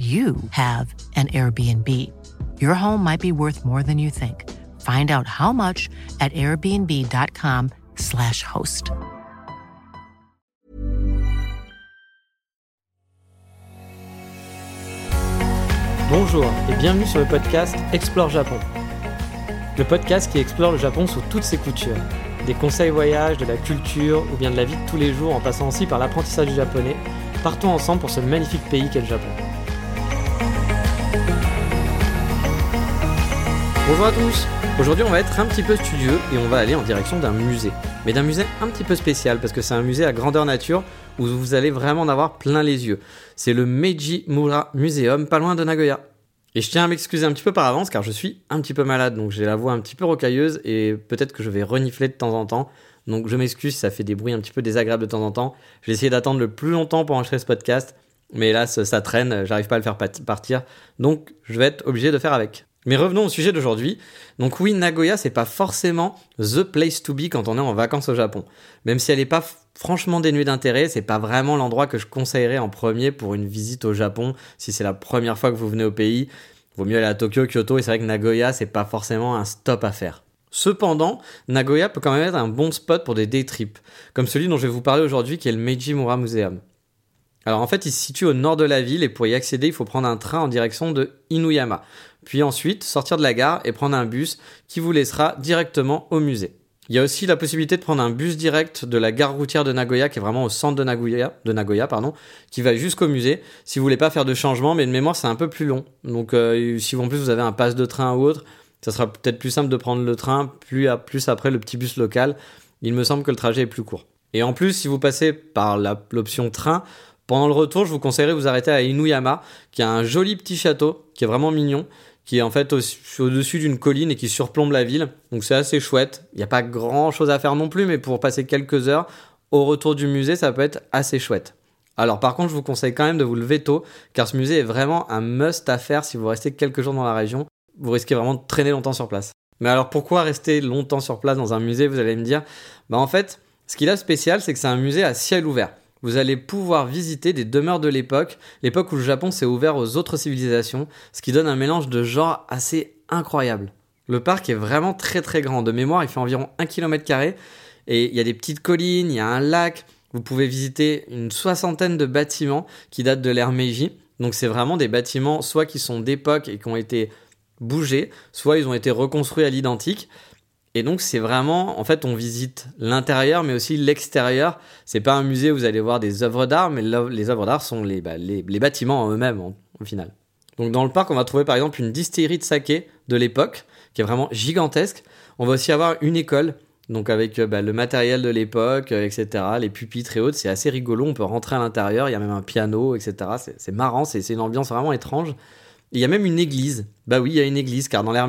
you have an Airbnb. Your home might be worth more than you think. Find out how much at airbnb.com/slash host. Bonjour et bienvenue sur le podcast Explore Japon. Le podcast qui explore le Japon sous toutes ses coutures. Des conseils voyages, de la culture ou bien de la vie de tous les jours en passant aussi par l'apprentissage du japonais. Partons ensemble pour ce magnifique pays qu'est le Japon. Bonjour à tous Aujourd'hui on va être un petit peu studieux et on va aller en direction d'un musée. Mais d'un musée un petit peu spécial parce que c'est un musée à grandeur nature où vous allez vraiment en avoir plein les yeux. C'est le Meiji Mura Museum pas loin de Nagoya. Et je tiens à m'excuser un petit peu par avance car je suis un petit peu malade donc j'ai la voix un petit peu rocailleuse et peut-être que je vais renifler de temps en temps. Donc je m'excuse ça fait des bruits un petit peu désagréables de temps en temps. Je vais essayer d'attendre le plus longtemps pour enregistrer ce podcast. Mais là, ça traîne, j'arrive pas à le faire partir. Donc, je vais être obligé de faire avec. Mais revenons au sujet d'aujourd'hui. Donc oui, Nagoya, c'est pas forcément the place to be quand on est en vacances au Japon. Même si elle n'est pas franchement dénuée d'intérêt, c'est pas vraiment l'endroit que je conseillerais en premier pour une visite au Japon. Si c'est la première fois que vous venez au pays, vaut mieux aller à Tokyo, Kyoto, et c'est vrai que Nagoya, c'est pas forcément un stop à faire. Cependant, Nagoya peut quand même être un bon spot pour des day trips, comme celui dont je vais vous parler aujourd'hui qui est le Meiji Mura Museum. Alors en fait, il se situe au nord de la ville et pour y accéder, il faut prendre un train en direction de Inuyama puis ensuite sortir de la gare et prendre un bus qui vous laissera directement au musée. Il y a aussi la possibilité de prendre un bus direct de la gare routière de Nagoya, qui est vraiment au centre de Nagoya, pardon, qui va jusqu'au musée. Si vous voulez pas faire de changement, mais de mémoire c'est un peu plus long. Donc euh, si en plus vous avez un passe de train ou autre, ça sera peut-être plus simple de prendre le train, plus après le petit bus local. Il me semble que le trajet est plus court. Et en plus, si vous passez par l'option train, pendant le retour, je vous conseillerais de vous arrêter à Inuyama, qui a un joli petit château, qui est vraiment mignon qui est en fait au-dessus d'une colline et qui surplombe la ville. Donc c'est assez chouette. Il n'y a pas grand chose à faire non plus, mais pour passer quelques heures au retour du musée, ça peut être assez chouette. Alors par contre, je vous conseille quand même de vous lever tôt, car ce musée est vraiment un must à faire si vous restez quelques jours dans la région. Vous risquez vraiment de traîner longtemps sur place. Mais alors pourquoi rester longtemps sur place dans un musée, vous allez me dire? Bah en fait, ce qu'il a spécial, c'est que c'est un musée à ciel ouvert vous allez pouvoir visiter des demeures de l'époque, l'époque où le Japon s'est ouvert aux autres civilisations, ce qui donne un mélange de genres assez incroyable. Le parc est vraiment très très grand. De mémoire, il fait environ 1 km et il y a des petites collines, il y a un lac. Vous pouvez visiter une soixantaine de bâtiments qui datent de l'ère Meiji. Donc c'est vraiment des bâtiments soit qui sont d'époque et qui ont été bougés, soit ils ont été reconstruits à l'identique. Et donc c'est vraiment, en fait, on visite l'intérieur, mais aussi l'extérieur. C'est pas un musée où vous allez voir des œuvres d'art, mais les œuvres d'art sont les, bah, bâtiments en eux-mêmes, au final. Donc dans le parc, on va trouver par exemple une distillerie de saké de l'époque, qui est vraiment gigantesque. On va aussi avoir une école, donc avec euh, bah, le matériel de l'époque, euh, etc., les pupitres et autres. C'est assez rigolo, on peut rentrer à l'intérieur, il y a même un piano, etc. C'est marrant, c'est une ambiance vraiment étrange. Il y a même une église. Bah oui, il y a une église, car dans l'ère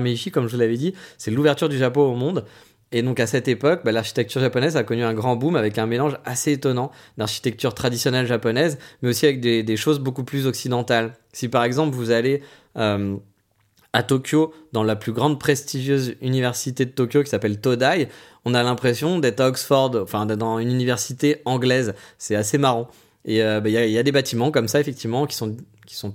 Meiji, comme je vous l'avais dit, c'est l'ouverture du Japon au monde. Et donc à cette époque, bah, l'architecture japonaise a connu un grand boom avec un mélange assez étonnant d'architecture traditionnelle japonaise, mais aussi avec des, choses beaucoup plus occidentales. Si par exemple vous allez euh, à Tokyo, dans la plus grande prestigieuse université de Tokyo qui s'appelle Todai, on a l'impression d'être à Oxford, enfin dans une université anglaise. C'est assez marrant. Et euh, bah, il y, a des bâtiments comme ça, effectivement, qui sont, qui sont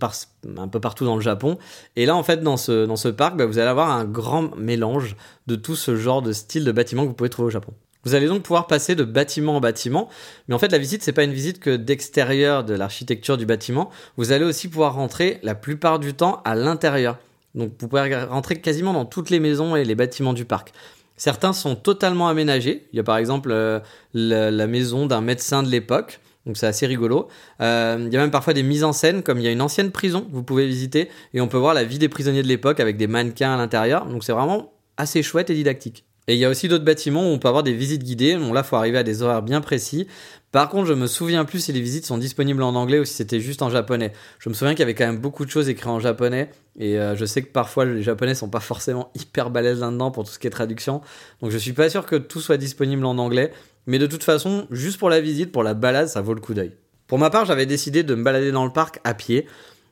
un peu partout dans le Japon. Et là, en fait, dans ce, dans ce parc, bah, vous allez avoir un grand mélange de tout ce genre de style de bâtiments que vous pouvez trouver au Japon. Vous allez donc pouvoir passer de bâtiment en bâtiment, mais en fait la visite c'est pas une visite que d'extérieur de l'architecture du bâtiment. Vous allez aussi pouvoir rentrer la plupart du temps à l'intérieur. Donc vous pouvez rentrer quasiment dans toutes les maisons et les bâtiments du parc. Certains sont totalement aménagés. Il y a par exemple euh, la maison d'un médecin de l'époque donc c'est assez rigolo. Euh, il y a même parfois des mises en scène, comme il y a une ancienne prison que vous pouvez visiter, et on peut voir la vie des prisonniers de l'époque avec des mannequins à l'intérieur. Donc c'est vraiment assez chouette et didactique. Et il y a aussi d'autres bâtiments où on peut avoir des visites guidées. Bon là, faut arriver à des horaires bien précis. Par contre, je me souviens plus si les visites sont disponibles en anglais ou si c'était juste en japonais. Je me souviens qu'il y avait quand même beaucoup de choses écrites en japonais et euh, je sais que parfois les japonais sont pas forcément hyper balèzes là-dedans pour tout ce qui est traduction. Donc je suis pas sûr que tout soit disponible en anglais. Mais de toute façon, juste pour la visite, pour la balade, ça vaut le coup d'œil. Pour ma part, j'avais décidé de me balader dans le parc à pied.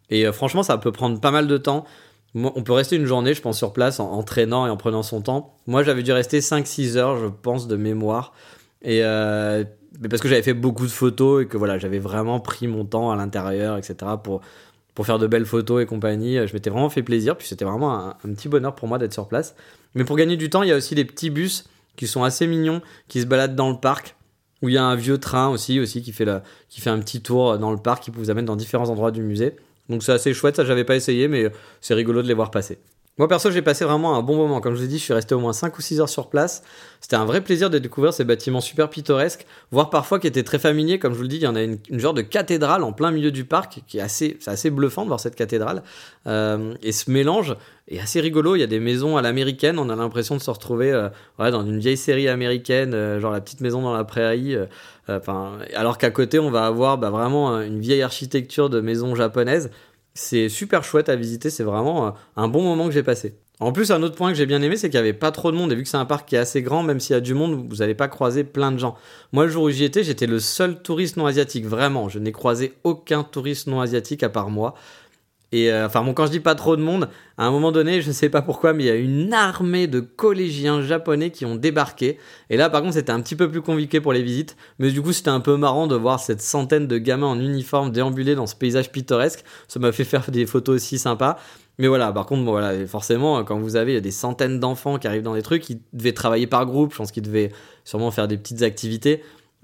Et euh, franchement, ça peut prendre pas mal de temps. On peut rester une journée, je pense, sur place en, traînant et en prenant son temps. Moi, j'avais dû rester 5-6 heures, je pense, de mémoire. Et euh, parce que j'avais fait beaucoup de photos et que voilà, j'avais vraiment pris mon temps à l'intérieur, etc. pour, pour faire de belles photos et compagnie. Je m'étais vraiment fait plaisir, puis c'était vraiment un, petit bonheur pour moi d'être sur place. Mais pour gagner du temps, il y a aussi des petits bus qui sont assez mignons, qui se baladent dans le parc où il y a un vieux train aussi, aussi qui, fait qui fait un petit tour dans le parc, qui vous amène dans différents endroits du musée. Donc c'est assez chouette, ça j'avais pas essayé, mais c'est rigolo de les voir passer. Moi perso j'ai passé vraiment un bon moment, comme je vous ai dit je suis resté au moins 5 ou 6 heures sur place, c'était un vrai plaisir de découvrir ces bâtiments super pittoresques, voire parfois qui étaient très familiers, comme je vous le dis il y en a une, genre de cathédrale en plein milieu du parc, qui est assez, c'est assez bluffant de voir cette cathédrale, euh, et ce mélange est assez rigolo, il y a des maisons à l'américaine, on a l'impression de se retrouver euh, dans une vieille série américaine, euh, genre la petite maison dans la prairie, alors qu'à côté on va avoir bah, vraiment une vieille architecture de maison japonaise, c'est super chouette à visiter, c'est vraiment euh, un bon moment que j'ai passé. En plus, un autre point que j'ai bien aimé, c'est qu'il n'y avait pas trop de monde. Et vu que c'est un parc qui est assez grand, même s'il y a du monde, vous n'allez pas croiser plein de gens. Moi, le jour où j'y étais, j'étais le seul touriste non asiatique. Vraiment, je n'ai croisé aucun touriste non asiatique à part moi. Et euh, enfin, bon, quand je dis pas trop de monde, à un moment donné, je sais pas pourquoi, mais il y a une armée de collégiens japonais qui ont débarqué. Et là, par contre, c'était un petit peu plus compliqué pour les visites. Mais du coup, c'était un peu marrant de voir cette centaine de gamins en uniforme déambuler dans ce paysage pittoresque. Ça m'a fait faire des photos aussi sympas. Mais voilà, par contre, voilà, forcément, quand vous avez des centaines d'enfants qui arrivent dans des trucs, ils devaient travailler par groupe. Je pense qu'ils devaient sûrement faire des petites activités.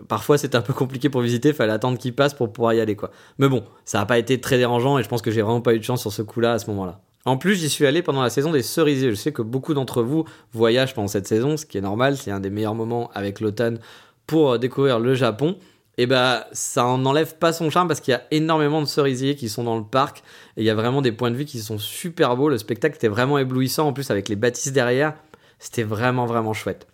Parfois, c'était un peu compliqué pour visiter, fallait attendre qu'il passe pour pouvoir y aller, quoi. Mais bon, ça n'a pas été très dérangeant et je pense que j'ai vraiment pas eu de chance sur ce coup-là à ce moment-là. En plus, j'y suis allé pendant la saison des cerisiers. Je sais que beaucoup d'entre vous voyagent pendant cette saison, ce qui est normal, c'est un des meilleurs moments avec l'automne pour découvrir le Japon. Et bah, ça en pas son charme parce qu'il y a énormément de cerisiers qui sont dans le parc et il y a vraiment des points de vue qui sont super beaux. Le spectacle était vraiment éblouissant en plus avec les bâtisses derrière. C'était vraiment, vraiment chouette.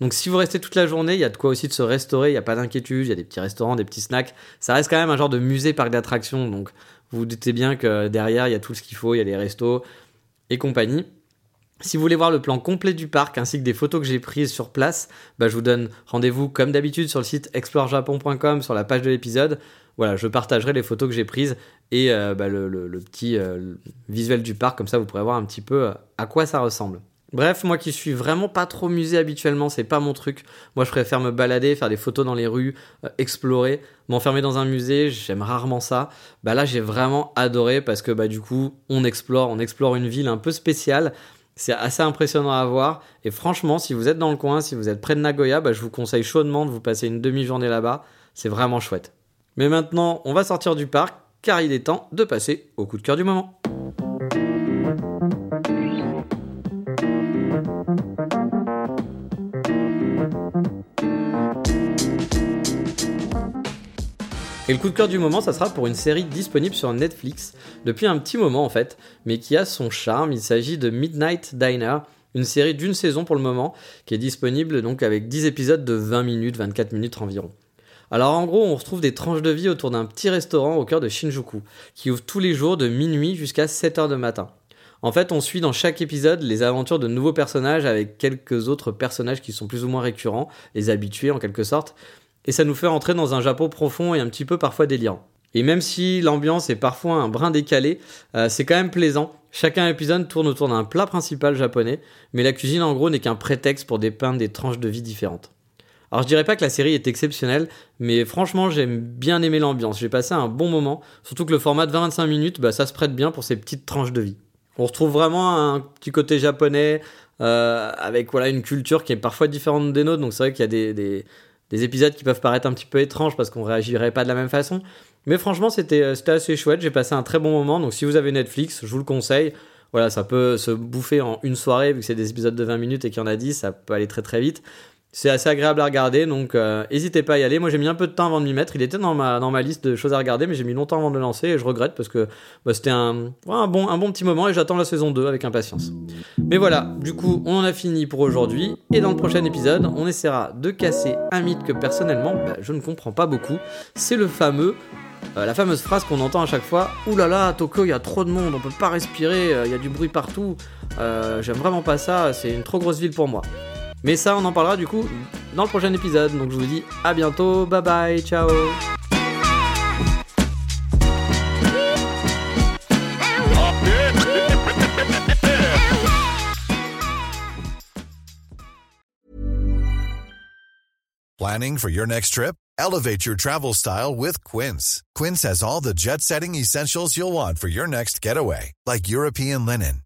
Donc si vous restez toute la journée, il y a de quoi aussi de se restaurer, il n'y a pas d'inquiétude, il y a des petits restaurants, des petits snacks. Ça reste quand même un genre de musée parc d'attractions, donc vous vous doutez bien que derrière, il y a tout ce qu'il faut, il y a les restos et compagnie. Si vous voulez voir le plan complet du parc ainsi que des photos que j'ai prises sur place, bah, je vous donne rendez-vous comme d'habitude sur le site explorejapon.com sur la page de l'épisode. Voilà, je partagerai les photos que j'ai prises et euh, bah, le, petit euh, visuel du parc, comme ça vous pourrez voir un petit peu euh, à quoi ça ressemble. Bref, moi qui suis vraiment pas trop musée habituellement, c'est pas mon truc. Moi, je préfère me balader, faire des photos dans les rues, euh, explorer, m'enfermer dans un musée. J'aime rarement ça. Bah là, j'ai vraiment adoré parce que bah du coup, on explore, on explore une ville un peu spéciale. C'est assez impressionnant à voir. Et franchement, si vous êtes dans le coin, si vous êtes près de Nagoya, bah, je vous conseille chaudement de vous passer une demi-journée là-bas. C'est vraiment chouette. Mais maintenant, on va sortir du parc car il est temps de passer au coup de cœur du moment. Et le coup de cœur du moment, ça sera pour une série disponible sur Netflix depuis un petit moment en fait, mais qui a son charme. Il s'agit de Midnight Diner, une série d'une saison pour le moment, qui est disponible donc avec 10 épisodes de 20 minutes, 24 minutes environ. Alors en gros, on retrouve des tranches de vie autour d'un petit restaurant au cœur de Shinjuku, qui ouvre tous les jours de minuit jusqu'à 7h de matin. En fait, on suit dans chaque épisode les aventures de nouveaux personnages avec quelques autres personnages qui sont plus ou moins récurrents, les habitués en quelque sorte, et ça nous fait entrer dans un Japon profond et un petit peu parfois délirant. Et même si l'ambiance est parfois un brin décalé, euh, c'est quand même plaisant. Chacun épisode tourne autour d'un plat principal japonais, mais la cuisine en gros n'est qu'un prétexte pour dépeindre des tranches de vie différentes. Alors je dirais pas que la série est exceptionnelle, mais franchement j'aime bien aimer l'ambiance, j'ai passé un bon moment, surtout que le format de 25 minutes, bah, ça se prête bien pour ces petites tranches de vie. On retrouve vraiment un petit côté japonais, euh, avec voilà une culture qui est parfois différente des nôtres, donc c'est vrai qu'il y a des épisodes qui peuvent paraître un petit peu étranges parce qu'on réagirait pas de la même façon. Mais franchement, c'était euh, assez chouette. J'ai passé un très bon moment. Donc, si vous avez Netflix, je vous le conseille. Voilà, ça peut se bouffer en une soirée, vu que c'est des épisodes de 20 minutes et qu'il y en a 10, ça peut aller très très vite. C'est assez agréable à regarder, donc euh, n'hésitez pas à y aller. Moi j'ai mis un peu de temps avant de m'y mettre. Il était dans ma, dans liste de choses à regarder, mais j'ai mis longtemps avant de le lancer et je regrette parce que bah, c'était un, bon, petit moment et j'attends la saison 2 avec impatience. Mais voilà, du coup on en a fini pour aujourd'hui et dans le prochain épisode on essaiera de casser un mythe que personnellement bah, je ne comprends pas beaucoup. C'est le fameux euh, la fameuse phrase qu'on entend à chaque fois Ouh là, Tokyo, il y a trop de monde, on peut pas respirer, euh, il y a du bruit partout. J'aime vraiment pas ça, c'est une trop grosse ville pour moi. Mais ça, on en parlera du coup dans le prochain épisode. Donc je vous dis à bientôt, bye bye, ciao Planning for your next trip? Elevate your travel style with Quince. Quince has all the jet setting essentials you'll want for your next getaway, like European linen